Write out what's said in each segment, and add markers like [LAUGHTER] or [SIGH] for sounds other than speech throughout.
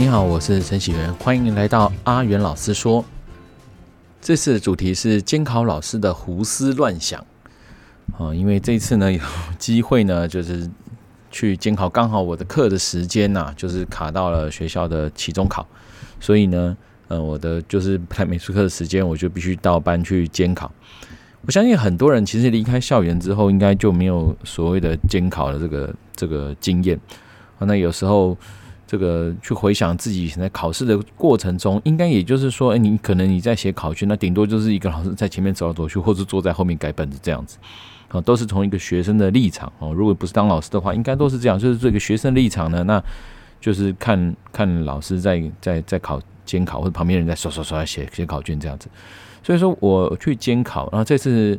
你好，我是陈启源，欢迎来到阿元老师说。这次的主题是监考老师的胡思乱想。啊，因为这次呢 [LAUGHS] 有机会呢，就是去监考，刚好我的课的时间呐、啊，就是卡到了学校的期中考，所以呢，呃，我的就是排美术课的时间，我就必须到班去监考。我相信很多人其实离开校园之后，应该就没有所谓的监考的这个这个经验。那有时候。这个去回想自己在考试的过程中，应该也就是说，哎，你可能你在写考卷，那顶多就是一个老师在前面走来走去，或者坐在后面改本子这样子，啊，都是从一个学生的立场哦。如果不是当老师的话，应该都是这样，就是这个学生的立场呢，那就是看看老师在在在考监考，或者旁边人在刷刷刷写写考卷这样子。所以说我去监考，然后这次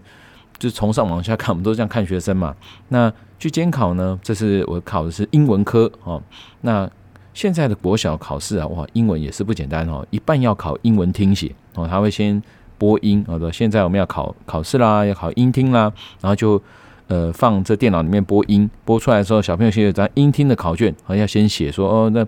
就从上往下看，我们都这样看学生嘛。那去监考呢，这次我考的是英文科哦，那。现在的国小考试啊，哇，英文也是不简单哦，一半要考英文听写哦，他会先播音，好的，现在我们要考考试啦，要考英听啦，然后就呃放这电脑里面播音，播出来的时候，小朋友写张英听的考卷，好，要先写说哦，那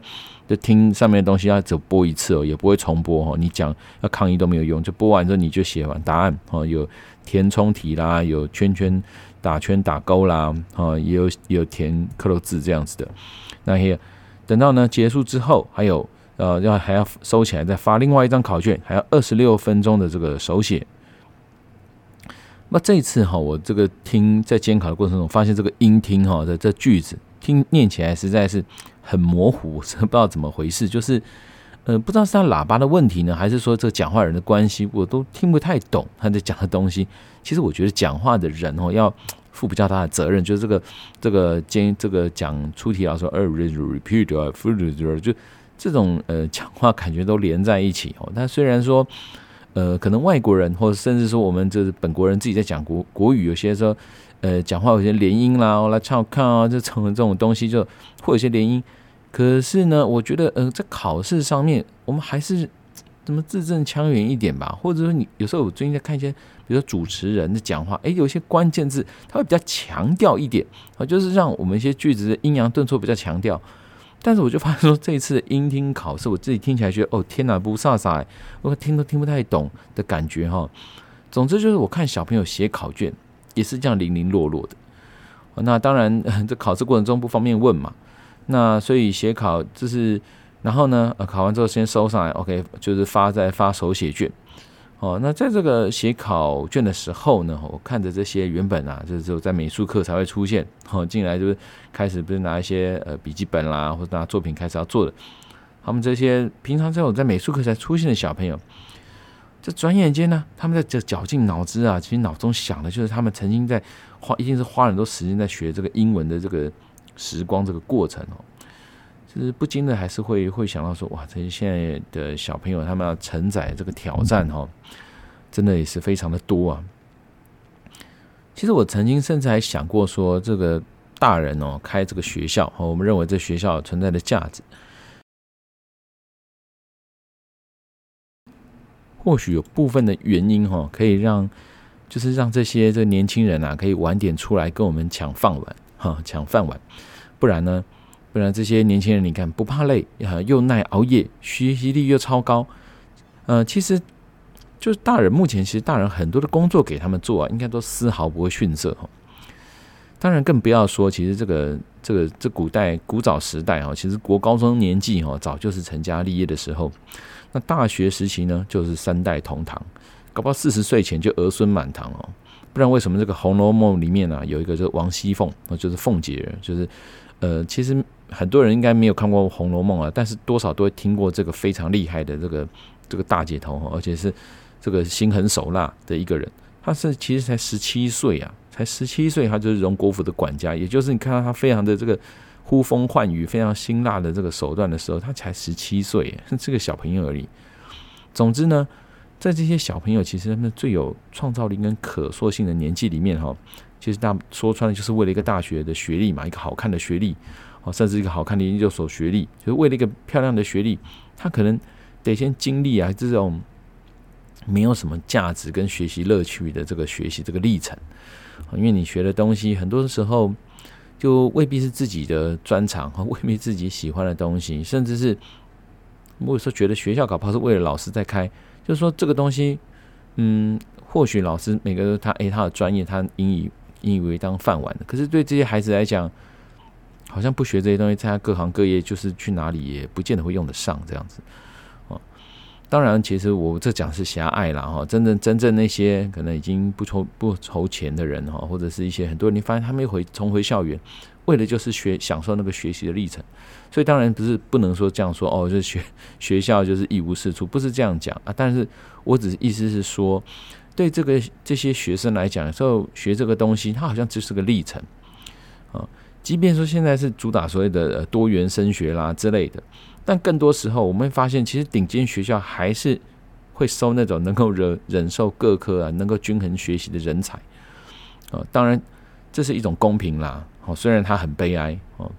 就听上面的东西要只播一次哦，也不会重播哦，你讲要抗议都没有用，就播完之后你就写完答案哦，有填充题啦，有圈圈打圈打勾啦，哦，也有有填克漏字这样子的，那些。等到呢结束之后，还有呃要还要收起来，再发另外一张考卷，还要二十六分钟的这个手写。那这一次哈，我这个听在监考的过程中，发现这个音听哈的这句子听念起来实在是很模糊，不知道怎么回事，就是呃不知道是他喇叭的问题呢，还是说这个讲话人的关系，我都听不太懂他在讲的东西。其实我觉得讲话的人哦要。负比较大的责任，就是这个这个监这个讲出题老师说呃 repeat 啊 full 就这种呃讲话感觉都连在一起哦。但虽然说呃可能外国人或者甚至说我们这本国人自己在讲国国语，有些时候呃讲话有些连音啦，来唱看啊，这种这种东西就会有些连音。可是呢，我觉得呃在考试上面，我们还是。怎么字正腔圆一点吧？或者说你有时候我最近在看一些，比如说主持人的讲话，诶，有些关键字他会比较强调一点啊，就是让我们一些句子的阴阳顿挫比较强调。但是我就发现说，这一次的英听考试，我自己听起来觉得哦天哪，不飒飒，我听都听不太懂的感觉哈。总之就是我看小朋友写考卷也是这样零零落落的。那当然 [LAUGHS] 这考试过程中不方便问嘛，那所以写考就是。然后呢，呃，考完之后先收上来，OK，就是发在发手写卷。哦，那在这个写考卷的时候呢，我看着这些原本啊，就是只有在美术课才会出现，哦，进来就是开始不是拿一些呃笔记本啦，或者拿作品开始要做的。他们这些平常只有在美术课才出现的小朋友，这转眼间呢，他们在这绞尽脑汁啊，其实脑中想的就是他们曾经在花，一定是花很多时间在学这个英文的这个时光这个过程哦。就是不禁的还是会会想到说，哇，这些现在的小朋友他们要承载这个挑战哦，真的也是非常的多啊。其实我曾经甚至还想过说，这个大人哦开这个学校哦，我们认为这学校存在的价值，或许有部分的原因哈，可以让就是让这些这年轻人啊，可以晚点出来跟我们抢饭碗哈，抢饭碗，不然呢？不然这些年轻人，你看不怕累，又耐熬夜，学习力又超高。呃，其实就是大人目前其实大人很多的工作给他们做啊，应该都丝毫不会逊色哈。当然更不要说，其实这个这个这古代古早时代哈，其实国高中年纪哈，早就是成家立业的时候。那大学时期呢，就是三代同堂，搞不好四十岁前就儿孙满堂哦。不然为什么这个《红楼梦》里面呢，有一个就是王熙凤，就是凤姐，就是呃，其实。很多人应该没有看过《红楼梦》啊，但是多少都会听过这个非常厉害的这个这个大姐头，而且是这个心狠手辣的一个人。他是其实才十七岁啊，才十七岁，他就是荣国府的管家，也就是你看到他非常的这个呼风唤雨、非常辛辣的这个手段的时候，他才十七岁，是个小朋友而已。总之呢，在这些小朋友其实他们最有创造力跟可塑性的年纪里面哈，其实大说穿了就是为了一个大学的学历嘛，一个好看的学历。哦，甚至一个好看的研究所学历，就是为了一个漂亮的学历，他可能得先经历啊这种没有什么价值跟学习乐趣的这个学习这个历程。因为你学的东西很多的时候就未必是自己的专长，和未必自己喜欢的东西，甚至是我有时候觉得学校搞不好是为了老师在开，就是说这个东西，嗯，或许老师每个人他诶、他的专业他引以引以为当饭碗的，可是对这些孩子来讲，好像不学这些东西，在他各行各业就是去哪里也不见得会用得上这样子。哦当然，其实我这讲是狭隘了哈。真正真正那些可能已经不愁不愁钱的人哈，或者是一些很多人，你发现他们回重回校园，为的就是学享受那个学习的历程。所以当然不是不能说这样说哦，[LAUGHS] 就是学学校就是一无是处，不是这样讲啊。但是我只是意思是说，对这个这些学生来讲，有时候学这个东西，它好像只是个历程啊。即便说现在是主打所谓的多元升学啦之类的。但更多时候，我们会发现，其实顶尖学校还是会收那种能够忍忍受各科啊，能够均衡学习的人才啊。当然，这是一种公平啦。哦，虽然他很悲哀哦。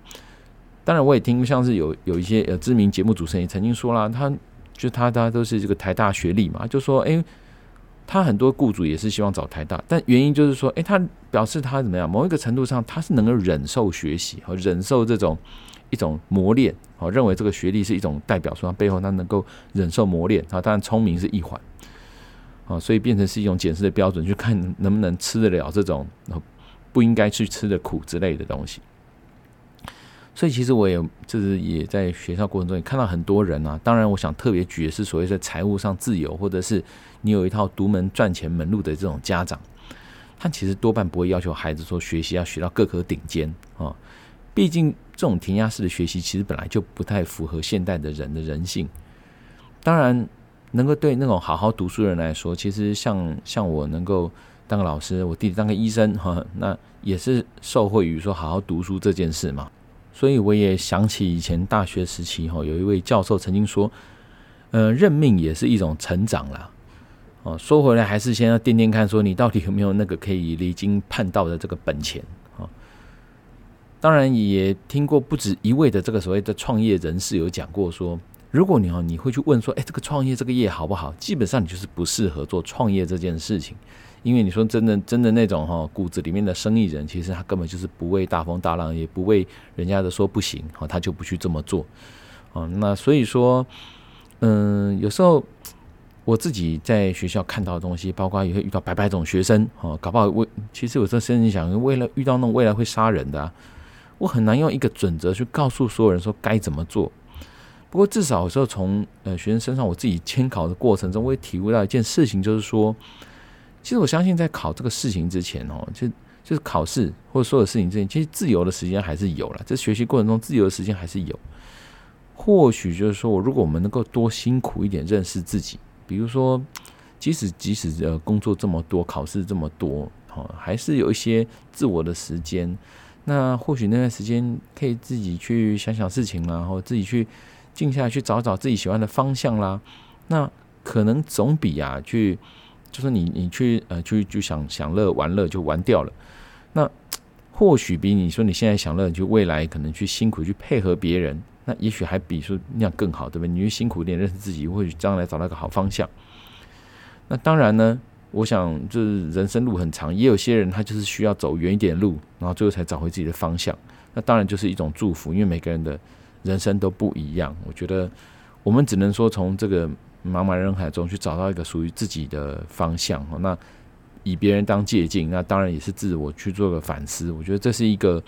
当然，我也听像是有有一些呃知名节目主持人也曾经说啦，他就他他都是这个台大学历嘛，就说诶，他很多雇主也是希望找台大，但原因就是说，诶，他表示他怎么样，某一个程度上他是能够忍受学习和忍受这种。一种磨练，好，认为这个学历是一种代表，说他背后他能够忍受磨练，啊，当然聪明是一环，啊，所以变成是一种检视的标准，去看能不能吃得了这种不应该去吃的苦之类的东西。所以其实我也就是也在学校过程中也看到很多人啊，当然我想特别举的是所谓在财务上自由，或者是你有一套独门赚钱门路的这种家长，他其实多半不会要求孩子说学习要学到各科顶尖啊。毕竟，这种填鸭式的学习其实本来就不太符合现代的人的人性。当然，能够对那种好好读书的人来说，其实像像我能够当个老师，我弟弟当个医生，哈，那也是受惠于说好好读书这件事嘛。所以我也想起以前大学时期，哈，有一位教授曾经说，呃，认命也是一种成长啦。哦，说回来还是先要掂掂看，说你到底有没有那个可以离经叛道的这个本钱。当然也听过不止一位的这个所谓的创业人士有讲过说，如果你哦你会去问说，哎，这个创业这个业好不好？基本上你就是不适合做创业这件事情，因为你说真的真的那种哈骨子里面的生意人，其实他根本就是不畏大风大浪，也不畏人家的说不行，哈，他就不去这么做，啊，那所以说，嗯，有时候我自己在学校看到的东西，包括也会遇到百百种学生，哦，搞不好为其实有时候甚至想，为了遇到那种未来会杀人的啊。我很难用一个准则去告诉所有人说该怎么做。不过至少有时候从呃学生身上，我自己监考的过程中，我也体会到一件事情，就是说，其实我相信在考这个事情之前哦，就就是考试或者所有事情之前，其实自由的时间还是有了。在学习过程中，自由的时间还是有。或许就是说我如果我们能够多辛苦一点，认识自己，比如说，即使即使呃工作这么多，考试这么多，哦，还是有一些自我的时间。那或许那段时间可以自己去想想事情啦，然后自己去静下来去找找自己喜欢的方向啦。那可能总比啊去，就是你你去呃去就想享乐玩乐就玩掉了。那 [TSK] 或许比你说你现在享乐，就未来可能去辛苦去配合别人，那也许还比说那样更好，对不对？你去辛苦一点认识自己，或许将来找到一个好方向。那当然呢。我想，就是人生路很长，也有些人他就是需要走远一点路，然后最后才找回自己的方向。那当然就是一种祝福，因为每个人的人生都不一样。我觉得我们只能说从这个茫茫人海中去找到一个属于自己的方向。那以别人当借镜，那当然也是自我去做个反思。我觉得这是一个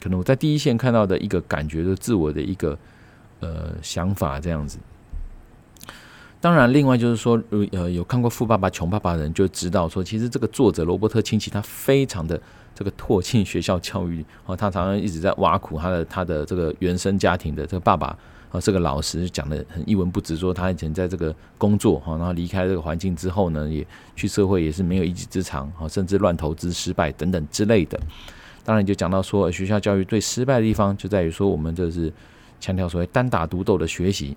可能我在第一线看到的一个感觉，就是自我的一个呃想法这样子。当然，另外就是说，呃，有看过《富爸爸穷爸爸》的人就知道，说其实这个作者罗伯特清崎他非常的这个唾弃学校教育，哦，他常常一直在挖苦他的他的这个原生家庭的这个爸爸，啊，这个老师讲的很一文不值，说他以前在这个工作，哈，然后离开这个环境之后呢，也去社会也是没有一技之长，啊，甚至乱投资失败等等之类的。当然就讲到说，学校教育最失败的地方就在于说，我们这是强调所谓单打独斗的学习。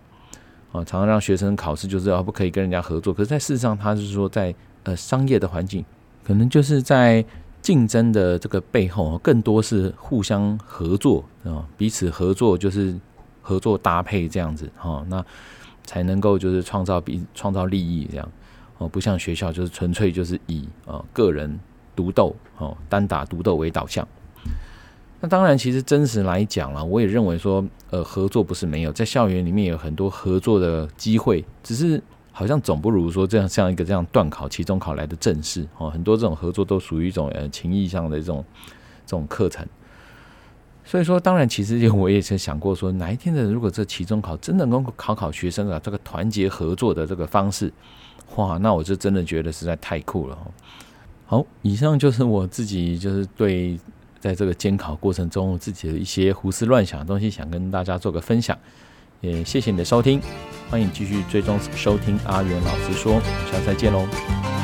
啊，常常让学生考试就是要不可以跟人家合作，可是，在事实上，他是说在呃商业的环境，可能就是在竞争的这个背后，更多是互相合作啊，彼此合作就是合作搭配这样子哈，那才能够就是创造比创造利益这样哦，不像学校就是纯粹就是以呃个人独斗哦单打独斗为导向。那当然，其实真实来讲啦，我也认为说，呃，合作不是没有，在校园里面有很多合作的机会，只是好像总不如说这样像一个这样段考、期中考来的正式哦。很多这种合作都属于一种呃情谊上的这种这种课程。所以说，当然，其实我也曾想过说，哪一天的如果这期中考真的能够考考学生啊，这个团结合作的这个方式，哇，那我就真的觉得实在太酷了。好，以上就是我自己就是对在这个监考过程中自己的一些胡思乱想的东西，想跟大家做个分享。也谢谢你的收听，欢迎继续追踪收听阿元老师说，下次再见喽。